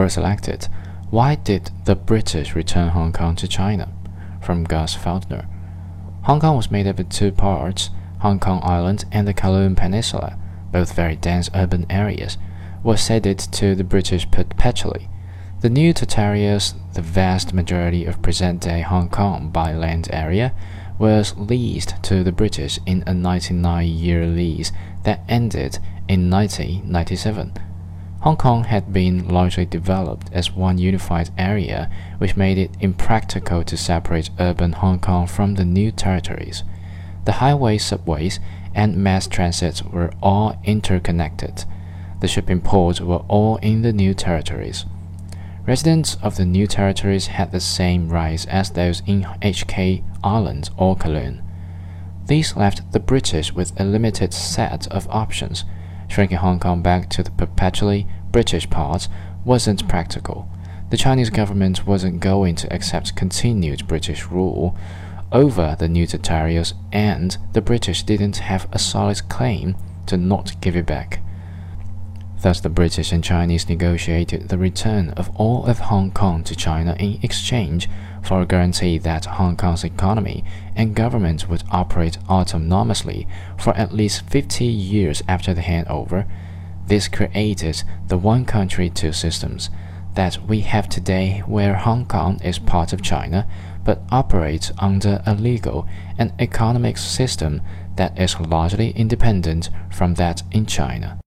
were selected. Why did the British return Hong Kong to China? From Gus Feldner. Hong Kong was made up of two parts Hong Kong Island and the Kowloon Peninsula, both very dense urban areas, were ceded to the British perpetually. The new territories, the vast majority of present day Hong Kong by land area, was leased to the British in a 99 year lease that ended in 1997. Hong Kong had been largely developed as one unified area, which made it impractical to separate urban Hong Kong from the new territories. The highways, subways, and mass transit were all interconnected. The shipping ports were all in the new territories. Residents of the new territories had the same rights as those in HK Island or Kowloon. These left the British with a limited set of options shrinking Hong Kong back to the perpetually British part wasn't practical. The Chinese government wasn't going to accept continued British rule over the new territories, and the British didn't have a solid claim to not give it back. Thus, the British and Chinese negotiated the return of all of Hong Kong to China in exchange for a guarantee that Hong Kong's economy and government would operate autonomously for at least 50 years after the handover. This created the one country, two systems that we have today, where Hong Kong is part of China but operates under a legal and economic system that is largely independent from that in China.